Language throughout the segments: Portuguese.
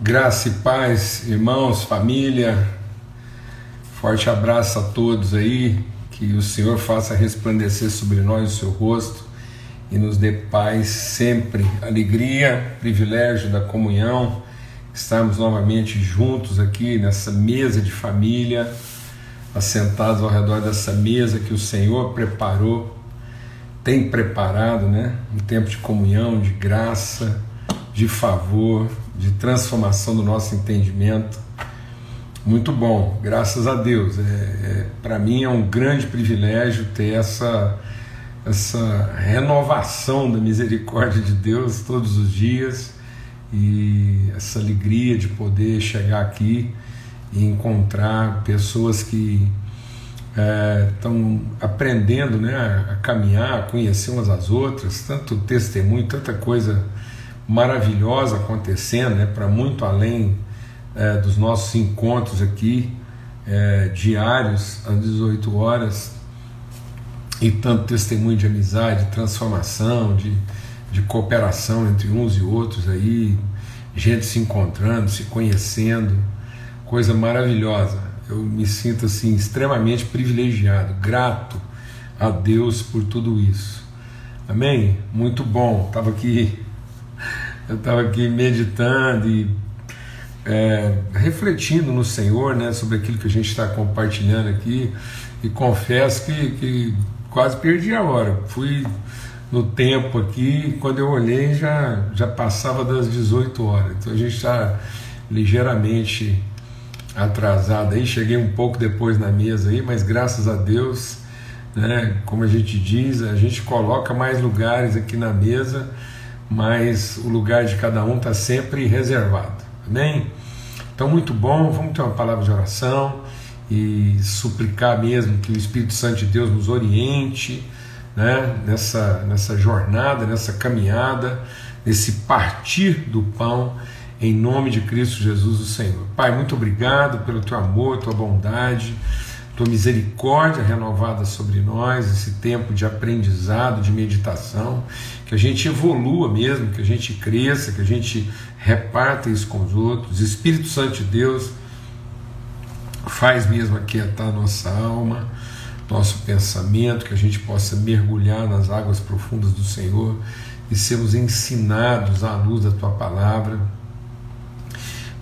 Graça e paz, irmãos, família. Forte abraço a todos aí. Que o Senhor faça resplandecer sobre nós o seu rosto e nos dê paz sempre, alegria, privilégio da comunhão, estarmos novamente juntos aqui nessa mesa de família, assentados ao redor dessa mesa que o Senhor preparou, tem preparado, né? Um tempo de comunhão, de graça, de favor, de transformação do nosso entendimento. Muito bom, graças a Deus. É, é Para mim é um grande privilégio ter essa, essa renovação da misericórdia de Deus todos os dias e essa alegria de poder chegar aqui e encontrar pessoas que estão é, aprendendo né, a caminhar, a conhecer umas às outras, tanto testemunho, tanta coisa maravilhosa acontecendo, né, para muito além é, dos nossos encontros aqui é, diários às 18 horas e tanto testemunho de amizade, de transformação, de, de cooperação entre uns e outros aí, gente se encontrando, se conhecendo, coisa maravilhosa. Eu me sinto assim extremamente privilegiado, grato a Deus por tudo isso. Amém? Muito bom. Estava aqui eu estava aqui meditando e é, refletindo no Senhor, né, sobre aquilo que a gente está compartilhando aqui, e confesso que, que quase perdi a hora. Fui no tempo aqui, quando eu olhei já, já passava das 18 horas, então a gente está ligeiramente atrasado aí, cheguei um pouco depois na mesa aí, mas graças a Deus, né, como a gente diz, a gente coloca mais lugares aqui na mesa mas o lugar de cada um está sempre reservado. Amém? Então, muito bom, vamos ter uma palavra de oração e suplicar mesmo que o Espírito Santo de Deus nos oriente né, nessa, nessa jornada, nessa caminhada, nesse partir do pão, em nome de Cristo Jesus, o Senhor. Pai, muito obrigado pelo teu amor, tua bondade tua misericórdia renovada sobre nós, esse tempo de aprendizado, de meditação, que a gente evolua mesmo, que a gente cresça, que a gente reparta isso com os outros. Espírito Santo de Deus faz mesmo aquietar nossa alma, nosso pensamento, que a gente possa mergulhar nas águas profundas do Senhor e sermos ensinados à luz da tua palavra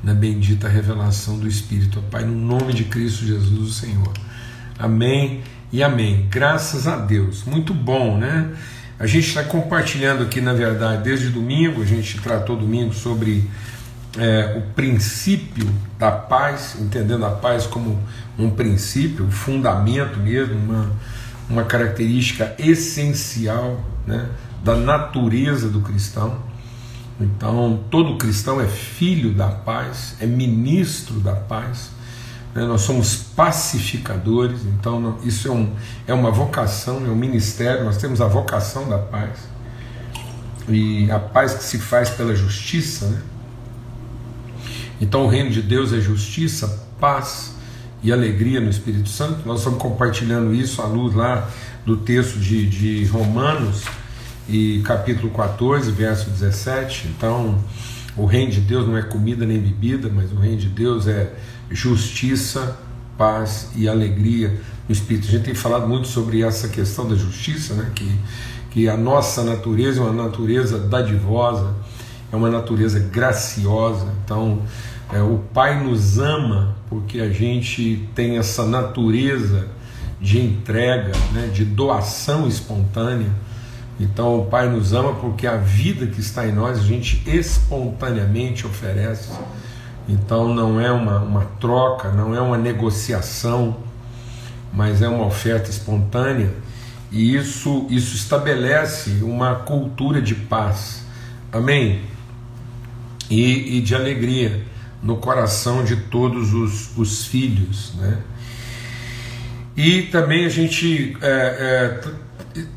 na bendita revelação do Espírito, Pai, no nome de Cristo Jesus, o Senhor. Amém e amém. Graças a Deus. Muito bom, né? A gente está compartilhando aqui, na verdade, desde domingo, a gente tratou domingo sobre é, o princípio da paz, entendendo a paz como um princípio, um fundamento mesmo, uma, uma característica essencial né, da natureza do cristão. Então, todo cristão é filho da paz, é ministro da paz né? nós somos pacificadores, então isso é, um, é uma vocação, é um ministério, nós temos a vocação da paz, e a paz que se faz pela justiça, né? Então o reino de Deus é justiça, paz e alegria no Espírito Santo. Nós estamos compartilhando isso à luz lá do texto de, de Romanos e capítulo 14, verso 17. Então, o reino de Deus não é comida nem bebida, mas o reino de Deus é justiça, paz e alegria no Espírito. A gente tem falado muito sobre essa questão da justiça, né? que, que a nossa natureza é uma natureza dadivosa, é uma natureza graciosa. Então, é, o Pai nos ama porque a gente tem essa natureza de entrega, né? de doação espontânea. Então, o Pai nos ama porque a vida que está em nós a gente espontaneamente oferece. Então não é uma, uma troca, não é uma negociação, mas é uma oferta espontânea, e isso, isso estabelece uma cultura de paz, amém? E, e de alegria no coração de todos os, os filhos, né? E também a gente é, é,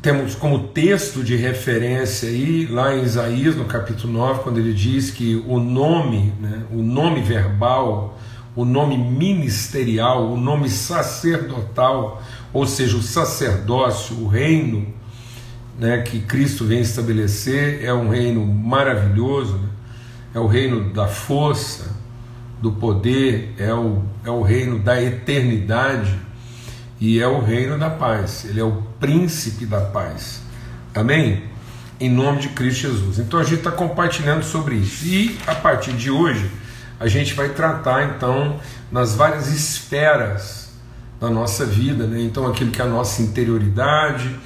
temos como texto de referência aí, lá em Isaías, no capítulo 9, quando ele diz que o nome, né, o nome verbal, o nome ministerial, o nome sacerdotal, ou seja, o sacerdócio, o reino né, que Cristo vem estabelecer, é um reino maravilhoso, né, é o reino da força, do poder, é o, é o reino da eternidade e é o reino da paz. Ele é o príncipe da paz. Amém? Em nome de Cristo Jesus. Então a gente está compartilhando sobre isso. E a partir de hoje, a gente vai tratar então nas várias esferas da nossa vida, né? Então aquilo que é a nossa interioridade,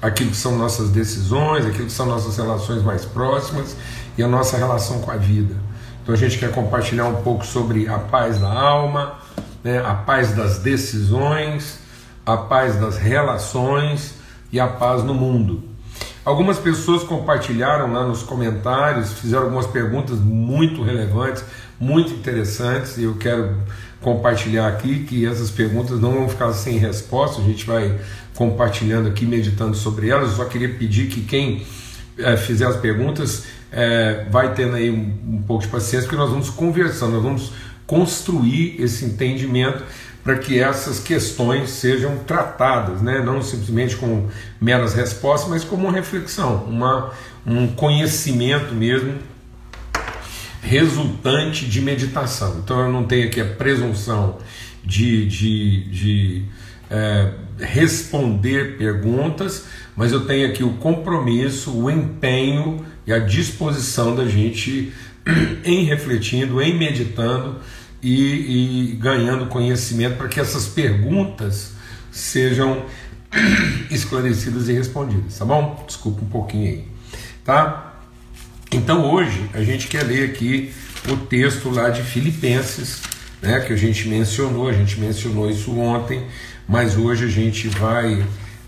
aquilo que são nossas decisões, aquilo que são nossas relações mais próximas e a nossa relação com a vida. Então a gente quer compartilhar um pouco sobre a paz da alma, né, a paz das decisões, a paz das relações e a paz no mundo. Algumas pessoas compartilharam lá nos comentários, fizeram algumas perguntas muito relevantes, muito interessantes, e eu quero compartilhar aqui que essas perguntas não vão ficar sem resposta, a gente vai compartilhando aqui, meditando sobre elas. Eu só queria pedir que quem é, fizer as perguntas é, vai tendo aí um, um pouco de paciência, porque nós vamos conversando, nós vamos construir esse entendimento para que essas questões sejam tratadas, né? não simplesmente com meras respostas, mas como uma reflexão, uma, um conhecimento mesmo resultante de meditação. Então eu não tenho aqui a presunção de, de, de é, responder perguntas, mas eu tenho aqui o compromisso, o empenho e a disposição da gente em refletindo, em meditando e, e ganhando conhecimento para que essas perguntas sejam esclarecidas e respondidas, tá bom? Desculpa um pouquinho aí, tá? Então hoje a gente quer ler aqui o texto lá de Filipenses, né, que a gente mencionou, a gente mencionou isso ontem, mas hoje a gente vai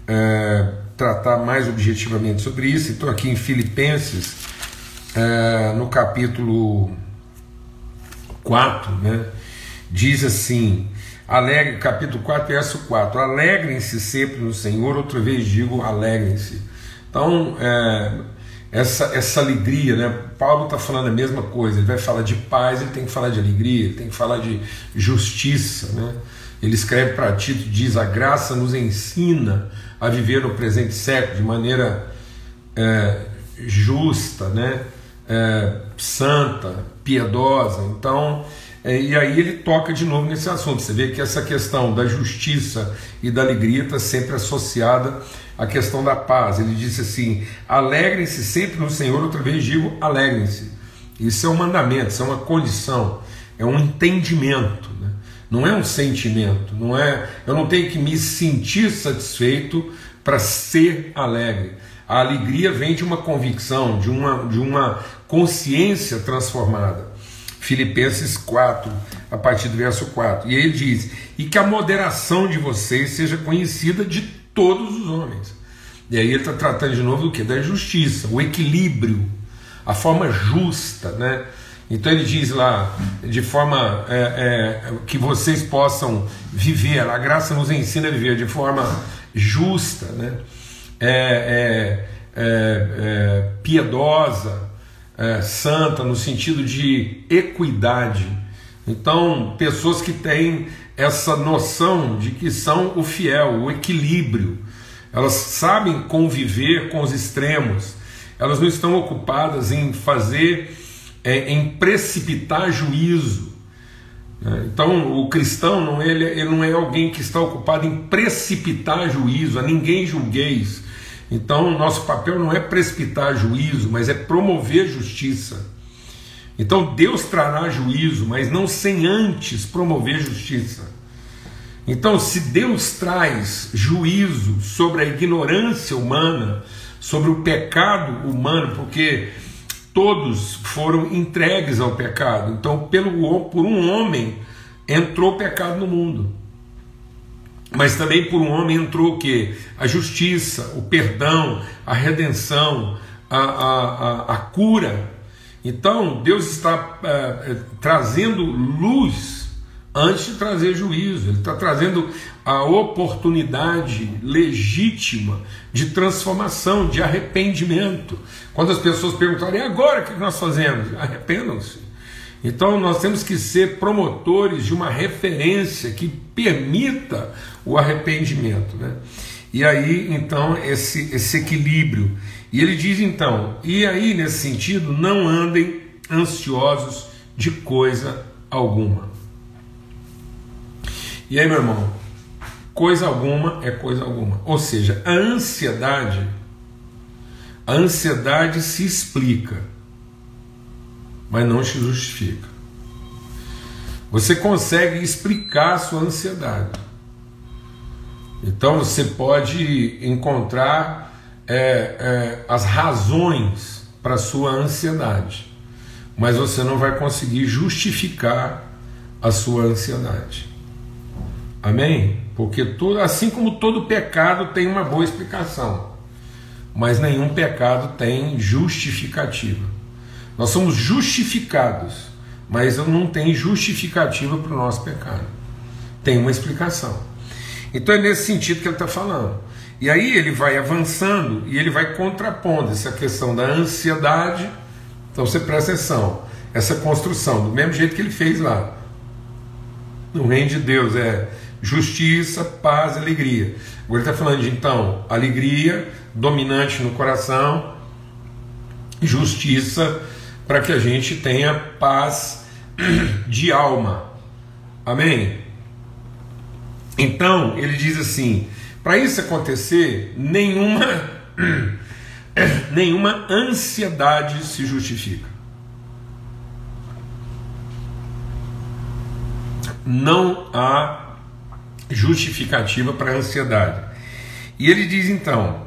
é, tratar mais objetivamente sobre isso. Estou aqui em Filipenses, é, no capítulo 4, né, diz assim: alegre, capítulo 4, verso 4: Alegrem-se sempre no Senhor, outra vez digo, alegrem-se. Então, é, essa, essa alegria, né? Paulo está falando a mesma coisa, ele vai falar de paz, ele tem que falar de alegria, ele tem que falar de justiça, né? Ele escreve para Tito, diz: a graça nos ensina a viver no presente século de maneira é, justa, né? É, santa, piedosa. Então, é, e aí ele toca de novo nesse assunto. Você vê que essa questão da justiça e da alegria está sempre associada à questão da paz. Ele disse assim: alegrem-se sempre no Senhor. Outra vez digo: alegrem-se. Isso é um mandamento, isso é uma condição, é um entendimento não é um sentimento, não é. Eu não tenho que me sentir satisfeito para ser alegre. A alegria vem de uma convicção, de uma, de uma consciência transformada. Filipenses 4, a partir do verso 4. E ele diz: E que a moderação de vocês seja conhecida de todos os homens. E aí ele está tratando de novo do que? Da justiça, o equilíbrio, a forma justa, né? Então ele diz lá, de forma é, é, que vocês possam viver, a graça nos ensina a viver de forma justa, né? É, é, é, é piedosa, santa, no sentido de equidade. Então, pessoas que têm essa noção de que são o fiel, o equilíbrio, elas sabem conviver com os extremos, elas não estão ocupadas em fazer é, em precipitar juízo. Então, o cristão não, ele, ele não é alguém que está ocupado em precipitar juízo, a ninguém julgueis. Então, nosso papel não é precipitar juízo, mas é promover justiça. Então, Deus trará juízo, mas não sem antes promover justiça. Então, se Deus traz juízo sobre a ignorância humana, sobre o pecado humano, porque todos foram entregues ao pecado. Então, pelo, por um homem entrou pecado no mundo. Mas também por um homem entrou o que? A justiça, o perdão, a redenção, a, a, a, a cura. Então, Deus está é, trazendo luz antes de trazer juízo. Ele está trazendo a oportunidade legítima de transformação, de arrependimento. Quando as pessoas perguntarem, agora o que nós fazemos? Arrependam-se. Então nós temos que ser promotores de uma referência que permita o arrependimento. Né? E aí, então, esse, esse equilíbrio. E ele diz então, e aí, nesse sentido, não andem ansiosos de coisa alguma. E aí, meu irmão, coisa alguma é coisa alguma. Ou seja, a ansiedade, a ansiedade se explica, mas não se justifica. Você consegue explicar a sua ansiedade. Então você pode encontrar é, é, as razões para a sua ansiedade, mas você não vai conseguir justificar a sua ansiedade. Amém? Porque tudo, assim como todo pecado tem uma boa explicação, mas nenhum pecado tem justificativa. Nós somos justificados, mas não tem justificativa para o nosso pecado. Tem uma explicação. Então é nesse sentido que ele está falando. E aí ele vai avançando e ele vai contrapondo essa questão da ansiedade. Então você presta atenção, essa construção, do mesmo jeito que ele fez lá. No reino de Deus é justiça, paz, alegria. Agora ele está falando de então alegria dominante no coração, justiça para que a gente tenha paz de alma. Amém? Então ele diz assim: para isso acontecer, nenhuma nenhuma ansiedade se justifica. Não há justificativa para a ansiedade. E ele diz então: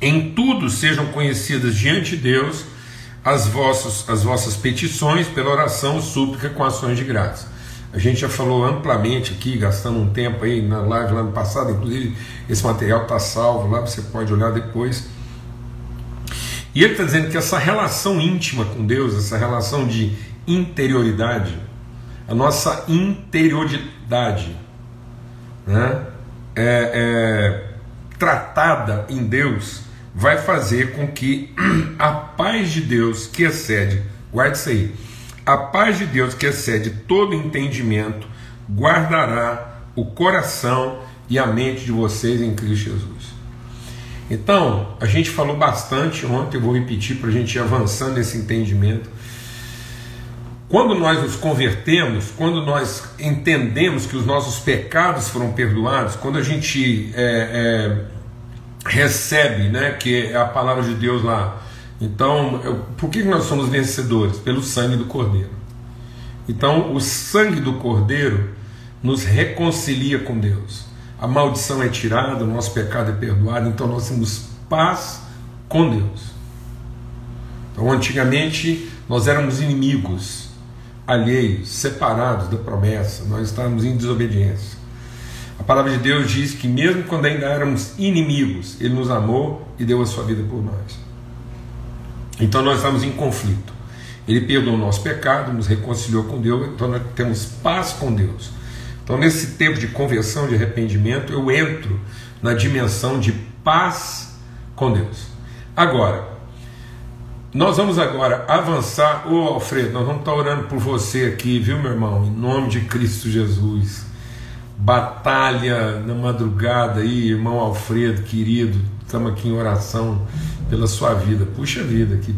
em tudo sejam conhecidas diante de Deus as vossas, as vossas petições pela oração, súplica com ações de graça. A gente já falou amplamente aqui, gastando um tempo aí na live lá no passado, inclusive esse material está salvo lá, você pode olhar depois. E ele está dizendo que essa relação íntima com Deus, essa relação de interioridade, a nossa interioridade, né, é, é, tratada em Deus vai fazer com que a paz de Deus que excede, guarde isso aí, a paz de Deus que excede todo entendimento guardará o coração e a mente de vocês em Cristo Jesus. Então, a gente falou bastante ontem, eu vou repetir para a gente ir avançando nesse entendimento quando nós nos convertemos, quando nós entendemos que os nossos pecados foram perdoados, quando a gente é, é, recebe, né, que é a palavra de Deus lá, então, eu, por que nós somos vencedores? Pelo sangue do Cordeiro. Então, o sangue do Cordeiro nos reconcilia com Deus. A maldição é tirada, o nosso pecado é perdoado, então nós temos paz com Deus. Então, antigamente, nós éramos inimigos alheios, separados da promessa, nós estávamos em desobediência. A palavra de Deus diz que, mesmo quando ainda éramos inimigos, Ele nos amou e deu a sua vida por nós. Então nós estamos em conflito. Ele perdoou o nosso pecado, nos reconciliou com Deus, então nós temos paz com Deus. Então, nesse tempo de conversão, de arrependimento, eu entro na dimensão de paz com Deus. Agora, nós vamos agora avançar. Ô Alfredo, nós vamos estar orando por você aqui, viu, meu irmão? Em nome de Cristo Jesus. Batalha na madrugada aí, irmão Alfredo, querido. Estamos aqui em oração pela sua vida. Puxa vida, que,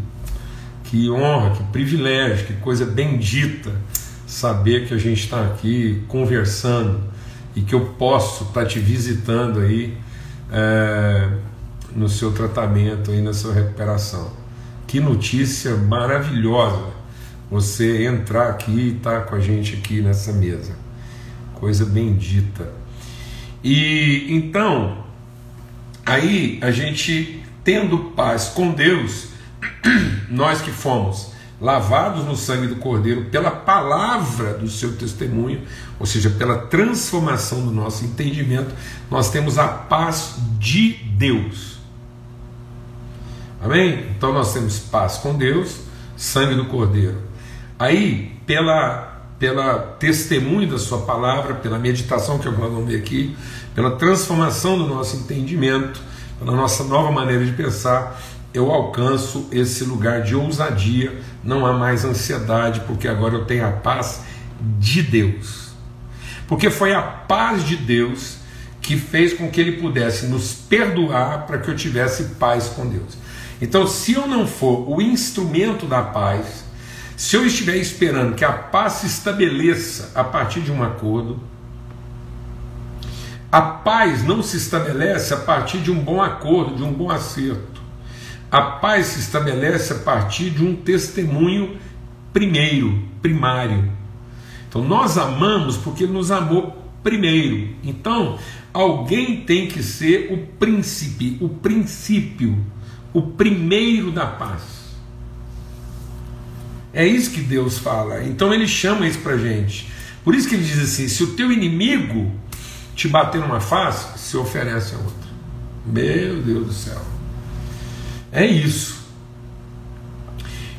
que honra, que privilégio, que coisa bendita saber que a gente está aqui conversando e que eu posso estar te visitando aí é, no seu tratamento, aí na sua recuperação. Que notícia maravilhosa você entrar aqui e estar tá com a gente aqui nessa mesa. Coisa bendita. E então, aí a gente tendo paz com Deus, nós que fomos lavados no sangue do Cordeiro pela palavra do seu testemunho, ou seja, pela transformação do nosso entendimento, nós temos a paz de Deus. Amém? Então nós temos paz com Deus, sangue do Cordeiro. Aí, pela, pela testemunho da Sua palavra, pela meditação que eu vou ver aqui, pela transformação do nosso entendimento, pela nossa nova maneira de pensar, eu alcanço esse lugar de ousadia, não há mais ansiedade, porque agora eu tenho a paz de Deus. Porque foi a paz de Deus que fez com que Ele pudesse nos perdoar para que eu tivesse paz com Deus. Então, se eu não for o instrumento da paz, Se eu estiver esperando que a paz se estabeleça a partir de um acordo, a paz não se estabelece a partir de um bom acordo, de um bom acerto. A paz se estabelece a partir de um testemunho primeiro, primário. Então nós amamos porque Ele nos amou primeiro. Então, alguém tem que ser o príncipe, o princípio, o primeiro da paz. É isso que Deus fala. Então ele chama isso para gente. Por isso que ele diz assim: se o teu inimigo te bater numa face, se oferece a outra. Meu Deus do céu. É isso.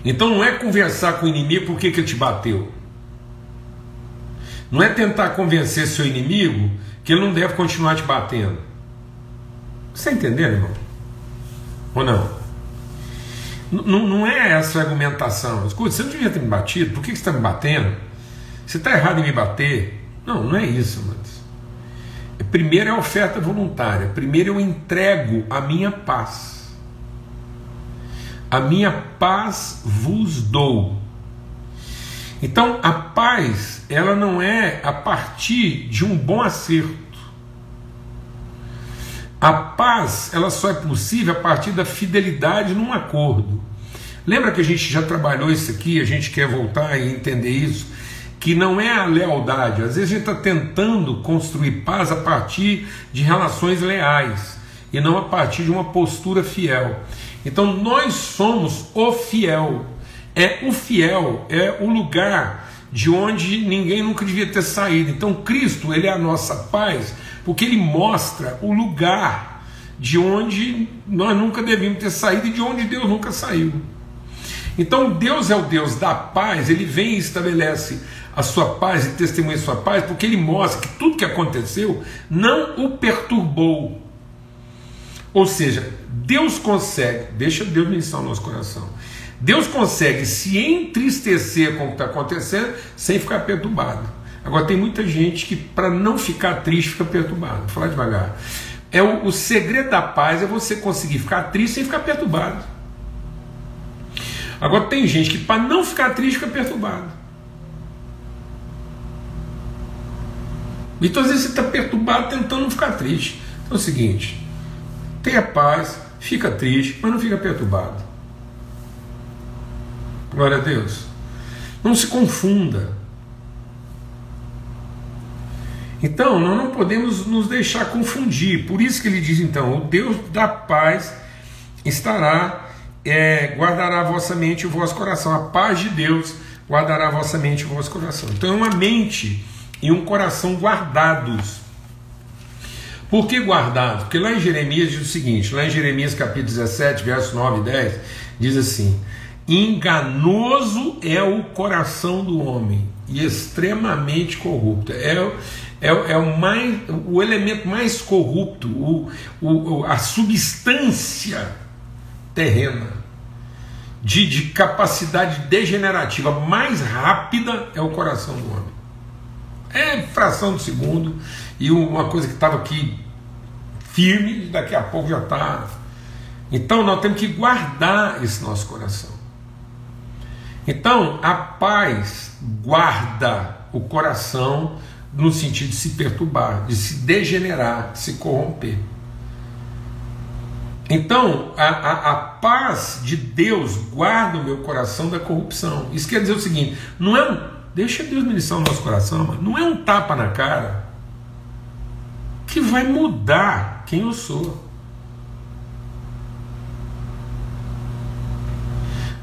Então não é conversar com o inimigo por que ele te bateu. Não é tentar convencer seu inimigo que ele não deve continuar te batendo. Você está entendendo, irmão? Ou não? N não é essa a argumentação. Escuta, você não devia ter me batido, por que você está me batendo? Você está errado em me bater? Não, não é isso, mas Primeiro é a oferta voluntária. Primeiro eu entrego a minha paz. A minha paz vos dou. Então a paz, ela não é a partir de um bom acerto. A paz, ela só é possível a partir da fidelidade num acordo. Lembra que a gente já trabalhou isso aqui, a gente quer voltar e entender isso, que não é a lealdade. Às vezes a gente está tentando construir paz a partir de relações leais e não a partir de uma postura fiel. Então nós somos o fiel. É o fiel, é o lugar de onde ninguém nunca devia ter saído. Então Cristo, ele é a nossa paz, porque ele mostra o lugar de onde nós nunca devíamos ter saído e de onde Deus nunca saiu. Então Deus é o Deus da paz, ele vem e estabelece a sua paz e testemunha a sua paz, porque ele mostra que tudo que aconteceu não o perturbou. Ou seja, Deus consegue, deixa Deus ministrar o nosso coração. Deus consegue se entristecer com o que está acontecendo sem ficar perturbado. Agora tem muita gente que, para não ficar triste, fica perturbado. Vou falar devagar. É o, o segredo da paz é você conseguir ficar triste sem ficar perturbado. Agora tem gente que, para não ficar triste, fica perturbado. Então, às vezes, você está perturbado tentando não ficar triste. Então é o seguinte: tenha paz, fica triste, mas não fica perturbado. Glória a Deus. Não se confunda. Então, nós não podemos nos deixar confundir. Por isso que ele diz então: o Deus da paz estará, é, guardará a vossa mente e o vosso coração. A paz de Deus guardará a vossa mente e o vosso coração. Então, é uma mente e um coração guardados. Por que guardados? Porque lá em Jeremias diz o seguinte: lá em Jeremias capítulo 17, versos 9 e 10, diz assim: Enganoso é o coração do homem e extremamente corrupto. É, é, é o, mais, o elemento mais corrupto, o, o, a substância terrena de, de capacidade degenerativa mais rápida é o coração do homem. É fração de segundo e uma coisa que estava aqui firme, daqui a pouco já está. Então nós temos que guardar esse nosso coração. Então, a paz guarda o coração no sentido de se perturbar, de se degenerar, de se corromper. Então, a, a, a, paz de Deus guarda o meu coração da corrupção. Isso quer dizer o seguinte: não é um. Deixa Deus ministrar o nosso coração, mano. não é um tapa na cara que vai mudar quem eu sou.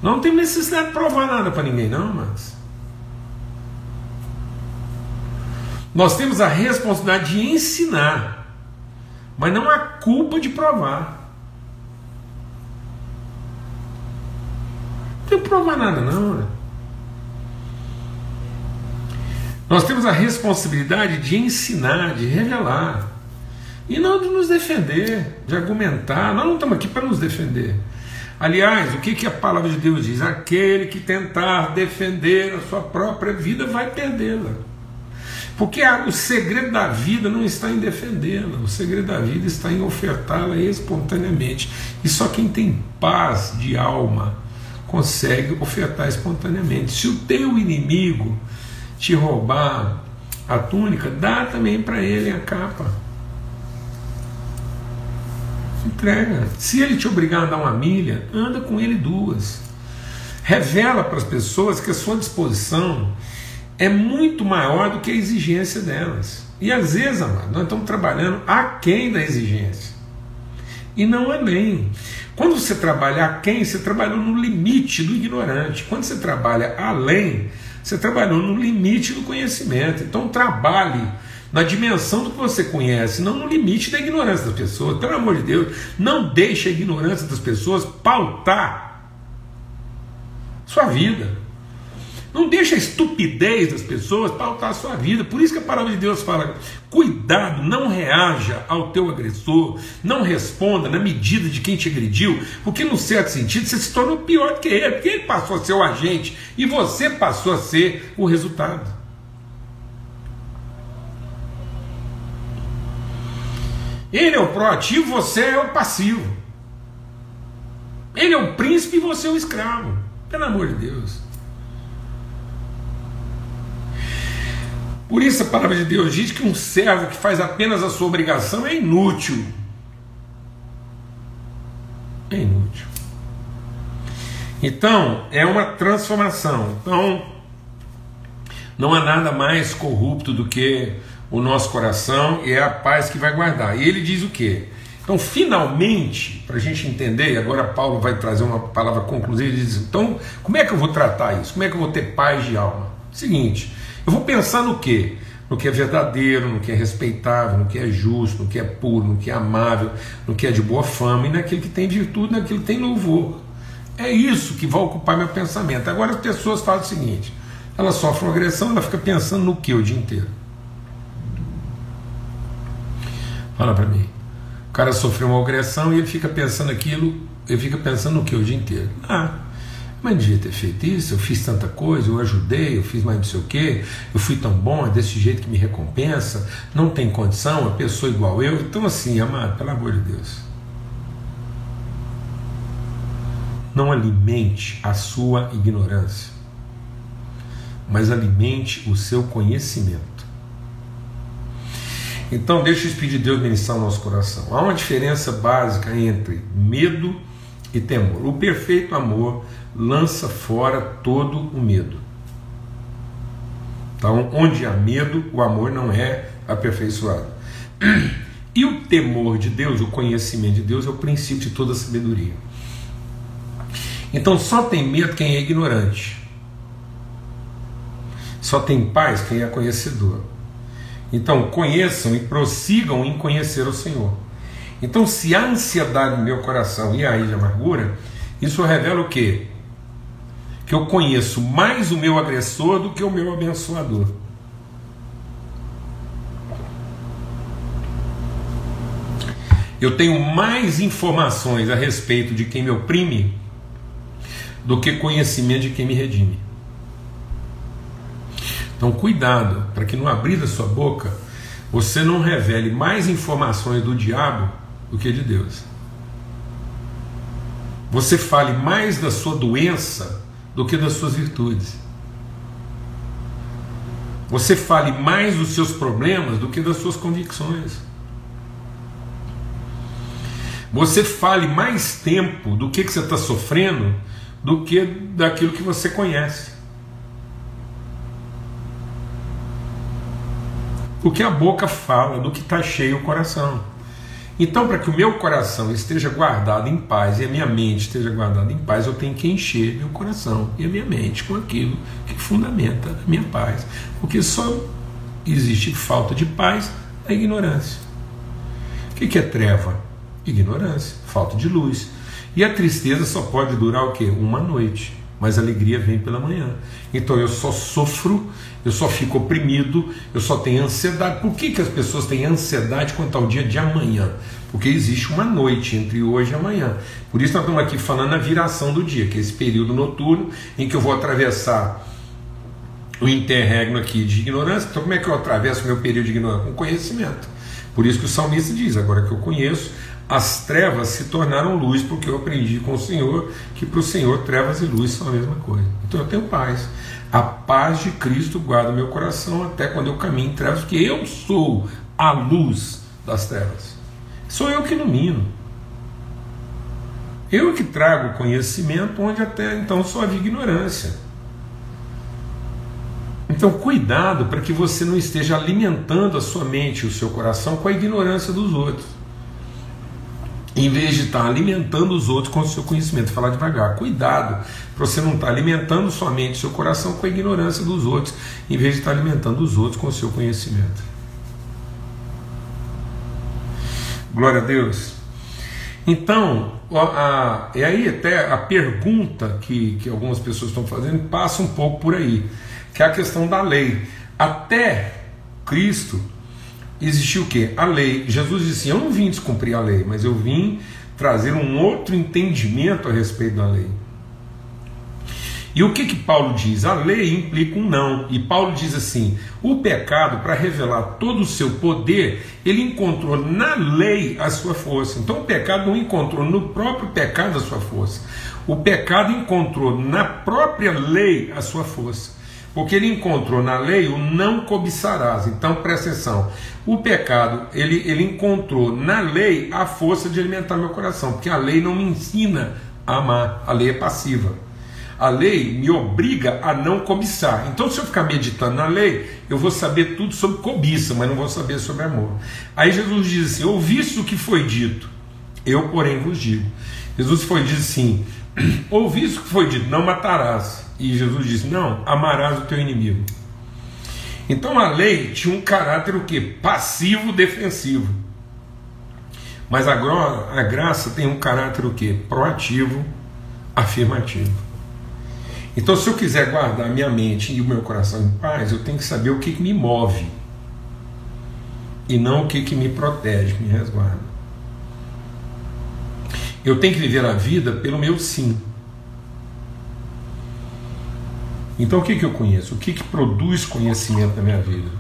Não tem necessidade de provar nada para ninguém, não, mas. Nós temos a responsabilidade de ensinar, mas não a culpa de provar. Não tem que provar nada, não. Né? Nós temos a responsabilidade de ensinar, de revelar. E não de nos defender, de argumentar. Nós não estamos aqui para nos defender. Aliás, o que, que a palavra de Deus diz? Aquele que tentar defender a sua própria vida vai perdê-la. Porque a, o segredo da vida não está em defendê-la, o segredo da vida está em ofertá-la espontaneamente. E só quem tem paz de alma consegue ofertar espontaneamente. Se o teu inimigo te roubar a túnica, dá também para ele a capa. Entrega. Se ele te obrigar a andar uma milha, anda com ele duas. Revela para as pessoas que a sua disposição é muito maior do que a exigência delas. E às vezes, amado, nós estamos trabalhando aquém da exigência. E não além. Quando você trabalha aquém, você trabalhou no limite do ignorante. Quando você trabalha além, você trabalhou no limite do conhecimento. Então trabalhe na dimensão do que você conhece, não no limite da ignorância das pessoas. Pelo amor de Deus, não deixe a ignorância das pessoas pautar sua vida. Não deixe a estupidez das pessoas pautar a sua vida. Por isso que a palavra de Deus fala: cuidado, não reaja ao teu agressor, não responda na medida de quem te agrediu, porque, no certo sentido, você se tornou pior do que ele, porque ele passou a ser o agente e você passou a ser o resultado. Ele é o proativo, você é o passivo. Ele é o príncipe e você é o escravo. Pelo amor de Deus. Por isso a palavra de Deus diz que um servo que faz apenas a sua obrigação é inútil. É inútil. Então, é uma transformação. Então, não há nada mais corrupto do que o nosso coração e é a paz que vai guardar. E ele diz o quê? Então, finalmente, para a gente entender, e agora Paulo vai trazer uma palavra conclusiva, ele diz: então, como é que eu vou tratar isso? Como é que eu vou ter paz de alma? Seguinte, eu vou pensar no quê? No que é verdadeiro, no que é respeitável, no que é justo, no que é puro, no que é amável, no que é de boa fama e naquilo que tem virtude, naquilo que tem louvor. É isso que vai ocupar meu pensamento. Agora as pessoas fazem o seguinte: ela sofre uma agressão, ela fica pensando no que o dia inteiro? Fala para mim. O cara sofreu uma agressão e ele fica pensando aquilo, ele fica pensando no que o dia inteiro? Ah, mas devia ter feito isso, eu fiz tanta coisa, eu ajudei, eu fiz mais não sei o quê, eu fui tão bom, é desse jeito que me recompensa, não tem condição, a pessoa igual eu. Então, assim, amado, pelo amor de Deus. Não alimente a sua ignorância, mas alimente o seu conhecimento. Então, deixa o Espírito de Deus ministrar o nosso coração. Há uma diferença básica entre medo e temor. O perfeito amor lança fora todo o medo. Então, onde há medo, o amor não é aperfeiçoado. E o temor de Deus, o conhecimento de Deus, é o princípio de toda sabedoria. Então, só tem medo quem é ignorante. Só tem paz quem é conhecedor. Então, conheçam e prossigam em conhecer o Senhor. Então, se há ansiedade no meu coração e a de amargura, isso revela o quê? que eu conheço mais o meu agressor do que o meu abençoador. Eu tenho mais informações a respeito de quem me oprime do que conhecimento de quem me redime. Então, cuidado para que no abrir da sua boca você não revele mais informações do diabo do que de Deus. Você fale mais da sua doença do que das suas virtudes. Você fale mais dos seus problemas do que das suas convicções. Você fale mais tempo do que, que você está sofrendo do que daquilo que você conhece. Porque a boca fala do que está cheio o coração. Então, para que o meu coração esteja guardado em paz e a minha mente esteja guardada em paz, eu tenho que encher meu coração e a minha mente com aquilo que fundamenta a minha paz. Porque só existe falta de paz a ignorância. O que é treva? Ignorância, falta de luz. E a tristeza só pode durar o quê? Uma noite mas a alegria vem pela manhã. Então eu só sofro, eu só fico oprimido, eu só tenho ansiedade. Por que, que as pessoas têm ansiedade quanto ao dia de amanhã? Porque existe uma noite entre hoje e amanhã. Por isso nós estamos aqui falando na viração do dia, que é esse período noturno em que eu vou atravessar o interregno aqui de ignorância. Então como é que eu atravesso o meu período de ignorância? Com conhecimento. Por isso que o salmista diz, agora que eu conheço, As trevas se tornaram luz, porque eu aprendi com o Senhor que para o Senhor trevas e luz são a mesma coisa. Então eu tenho paz. A paz de Cristo guarda meu coração até quando eu caminho em trevas, porque eu sou a luz das trevas. Sou eu que ilumino. Eu que trago conhecimento onde até então só havia ignorância. Então, cuidado para que você não esteja alimentando a sua mente e o seu coração com a ignorância dos outros. Em vez de estar alimentando os outros com o seu conhecimento, falar devagar, cuidado para você não estar alimentando sua mente e seu coração com a ignorância dos outros, em vez de estar alimentando os outros com o seu conhecimento. Glória a Deus. Então, a, a, e aí até a pergunta que, que algumas pessoas estão fazendo passa um pouco por aí, que é a questão da lei. Até Cristo existiu o que? A lei. Jesus disse: Eu não vim descumprir a lei, mas eu vim trazer um outro entendimento a respeito da lei. E o que que Paulo diz? A lei implica um não. E Paulo diz assim: o pecado, para revelar todo o seu poder, ele encontrou na lei a sua força. Então o pecado não encontrou no próprio pecado a sua força. O pecado encontrou na própria lei a sua força. Porque ele encontrou na lei o não cobiçarás. Então presta atenção. O pecado, ele, ele encontrou na lei a força de alimentar meu coração. Porque a lei não me ensina a amar. A lei é passiva. A lei me obriga a não cobiçar. Então, se eu ficar meditando na lei, eu vou saber tudo sobre cobiça, mas não vou saber sobre amor. Aí Jesus diz assim: Ouviste o que foi dito, eu, porém, vos digo. Jesus foi diz assim: Ouviste o que foi dito, não matarás. E Jesus disse: Não, amarás o teu inimigo. Então a lei tinha um caráter o que? Passivo defensivo. Mas agora a graça tem um caráter o que? Proativo, afirmativo. Então, se eu quiser guardar minha mente e o meu coração em paz, eu tenho que saber o que, que me move e não o que, que me protege, me resguarda. Eu tenho que viver a vida pelo meu sim. Então, o que, que eu conheço? O que, que produz conhecimento na minha vida?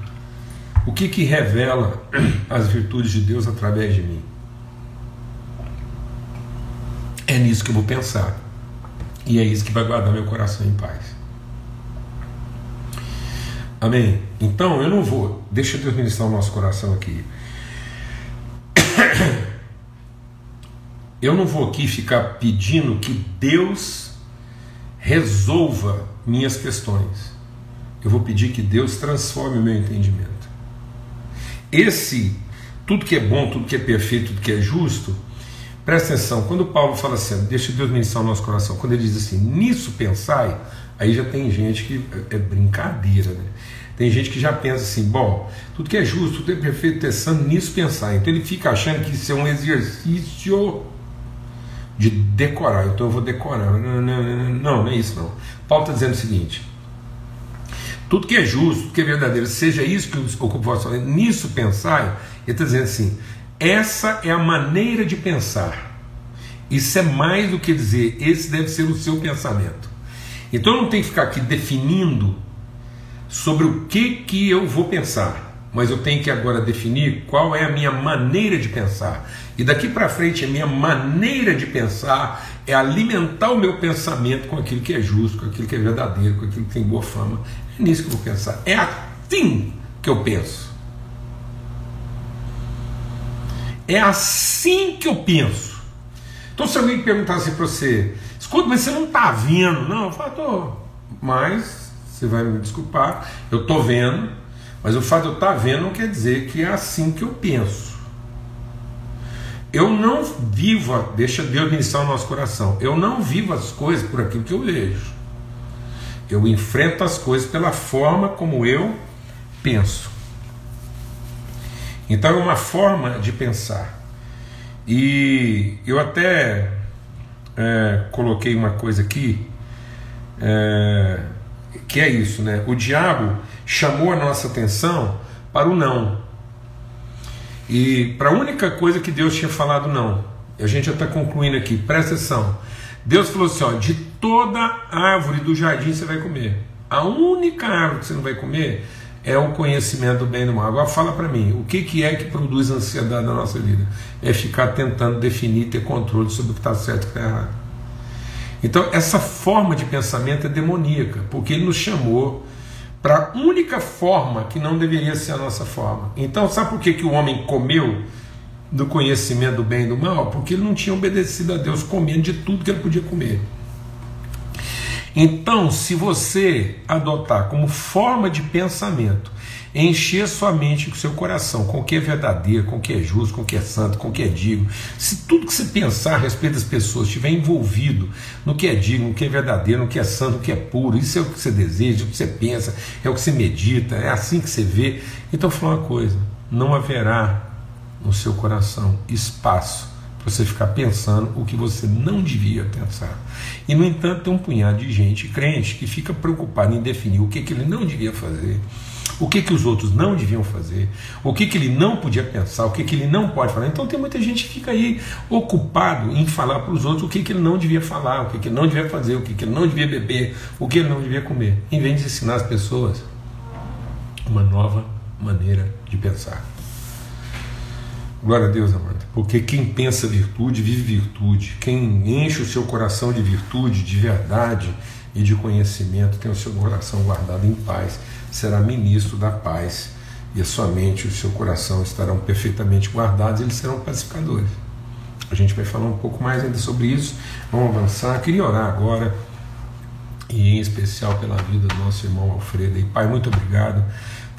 O que, que revela as virtudes de Deus através de mim? É nisso que eu vou pensar. E é isso que vai guardar meu coração em paz. Amém? Então eu não vou, deixa Deus ministrar o nosso coração aqui. Eu não vou aqui ficar pedindo que Deus resolva minhas questões. Eu vou pedir que Deus transforme o meu entendimento. Esse, tudo que é bom, tudo que é perfeito, tudo que é justo, Presta atenção, quando Paulo fala assim, deixa Deus ministrar o nosso coração, quando ele diz assim, nisso pensai, aí já tem gente que é, é brincadeira, né? Tem gente que já pensa assim, bom, tudo que é justo, tudo é perfeito, é santo, nisso pensar. Então ele fica achando que isso é um exercício de decorar. Então eu vou decorar. Não, não, não, não, não é isso não. Paulo está dizendo o seguinte: tudo que é justo, tudo que é verdadeiro, seja isso que ocupa o vosso nisso pensar, ele está dizendo assim: essa é a maneira de pensar. Isso é mais do que dizer, esse deve ser o seu pensamento. Então eu não tenho que ficar aqui definindo sobre o que, que eu vou pensar, mas eu tenho que agora definir qual é a minha maneira de pensar. E daqui para frente, a minha maneira de pensar é alimentar o meu pensamento com aquilo que é justo, com aquilo que é verdadeiro, com aquilo que tem boa fama. É nisso que eu vou pensar. É assim que eu penso. É assim que eu penso. Então, se alguém perguntasse para você, escuta, mas você não está vendo? Não, eu falo, tô. Mas, você vai me desculpar, eu estou vendo, mas o fato de eu estar tá vendo não quer dizer que é assim que eu penso. Eu não vivo, deixa Deus ministrar o nosso coração, eu não vivo as coisas por aquilo que eu vejo. Eu enfrento as coisas pela forma como eu penso. Então é uma forma de pensar. E eu até é, coloquei uma coisa aqui, é, que é isso, né? O diabo chamou a nossa atenção para o não. E para a única coisa que Deus tinha falado não. A gente já está concluindo aqui, presta atenção. Deus falou assim: ó, de toda árvore do jardim você vai comer. A única árvore que você não vai comer é o conhecimento do bem e do mal. Agora fala para mim, o que, que é que produz ansiedade na nossa vida? É ficar tentando definir, ter controle sobre o que está certo e o que está errado. Então, essa forma de pensamento é demoníaca, porque ele nos chamou para a única forma que não deveria ser a nossa forma. Então, sabe por que, que o homem comeu do conhecimento do bem e do mal? Porque ele não tinha obedecido a Deus comendo de tudo que ele podia comer. Então, se você adotar como forma de pensamento, encher sua mente com seu coração com o que é verdadeiro, com o que é justo, com o que é santo, com o que é digno, se tudo que você pensar a respeito das pessoas estiver envolvido no que é digno, no que é verdadeiro, no que é santo, no que é puro, isso é o que você deseja, o que você pensa, é o que você medita, é assim que você vê. Então, vou falar uma coisa: não haverá no seu coração espaço você ficar pensando o que você não devia pensar. E, no entanto, tem um punhado de gente crente que fica preocupado em definir o que, que ele não devia fazer, o que, que os outros não deviam fazer, o que, que ele não podia pensar, o que, que ele não pode falar. Então, tem muita gente que fica aí ocupado em falar para os outros o que, que ele não devia falar, o que, que ele não devia fazer, o que, que ele não devia beber, o que ele não devia comer, em vez de ensinar as pessoas uma nova maneira de pensar. Glória a Deus, amado. Porque quem pensa virtude, vive virtude. Quem enche o seu coração de virtude, de verdade e de conhecimento, tem o seu coração guardado em paz, será ministro da paz. E a sua mente e o seu coração estarão perfeitamente guardados, eles serão pacificadores. A gente vai falar um pouco mais ainda sobre isso. Vamos avançar. Queria orar agora, e em especial pela vida do nosso irmão Alfredo. E, Pai, muito obrigado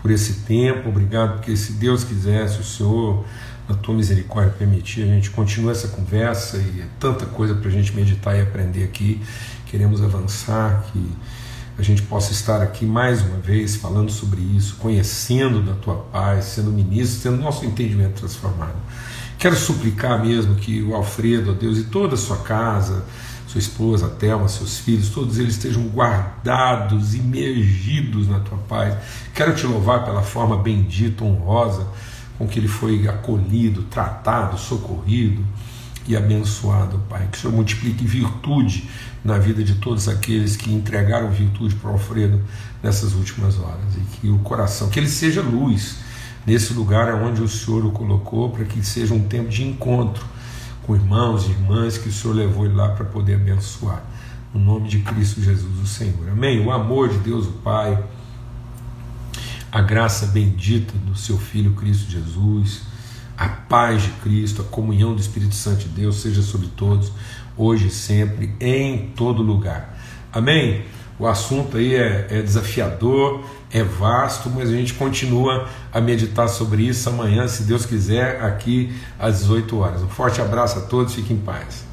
por esse tempo, obrigado porque se Deus quisesse, o Senhor na tua misericórdia, permitir, a gente continua essa conversa e é tanta coisa para a gente meditar e aprender aqui. Queremos avançar, que a gente possa estar aqui mais uma vez falando sobre isso, conhecendo da tua paz, sendo ministro, tendo nosso entendimento transformado. Quero suplicar mesmo que o Alfredo, ó Deus, e toda a sua casa, sua esposa, a Thelma, seus filhos, todos eles estejam guardados, imergidos na tua paz. Quero te louvar pela forma bendita, honrosa com que ele foi acolhido, tratado, socorrido e abençoado, Pai. Que o Senhor multiplique virtude na vida de todos aqueles que entregaram virtude para o Alfredo nessas últimas horas. E que o coração, que ele seja luz nesse lugar onde o Senhor o colocou, para que seja um tempo de encontro com irmãos e irmãs que o Senhor levou ele lá para poder abençoar. No nome de Cristo Jesus, o Senhor. Amém. O amor de Deus, o Pai a graça bendita do seu Filho Cristo Jesus, a paz de Cristo, a comunhão do Espírito Santo de Deus seja sobre todos, hoje e sempre, em todo lugar. Amém? O assunto aí é, é, desafiador, é vasto, mas a gente continua a meditar sobre isso amanhã, se Deus quiser, aqui às 18 horas. Um forte abraço a todos, fiquem em paz.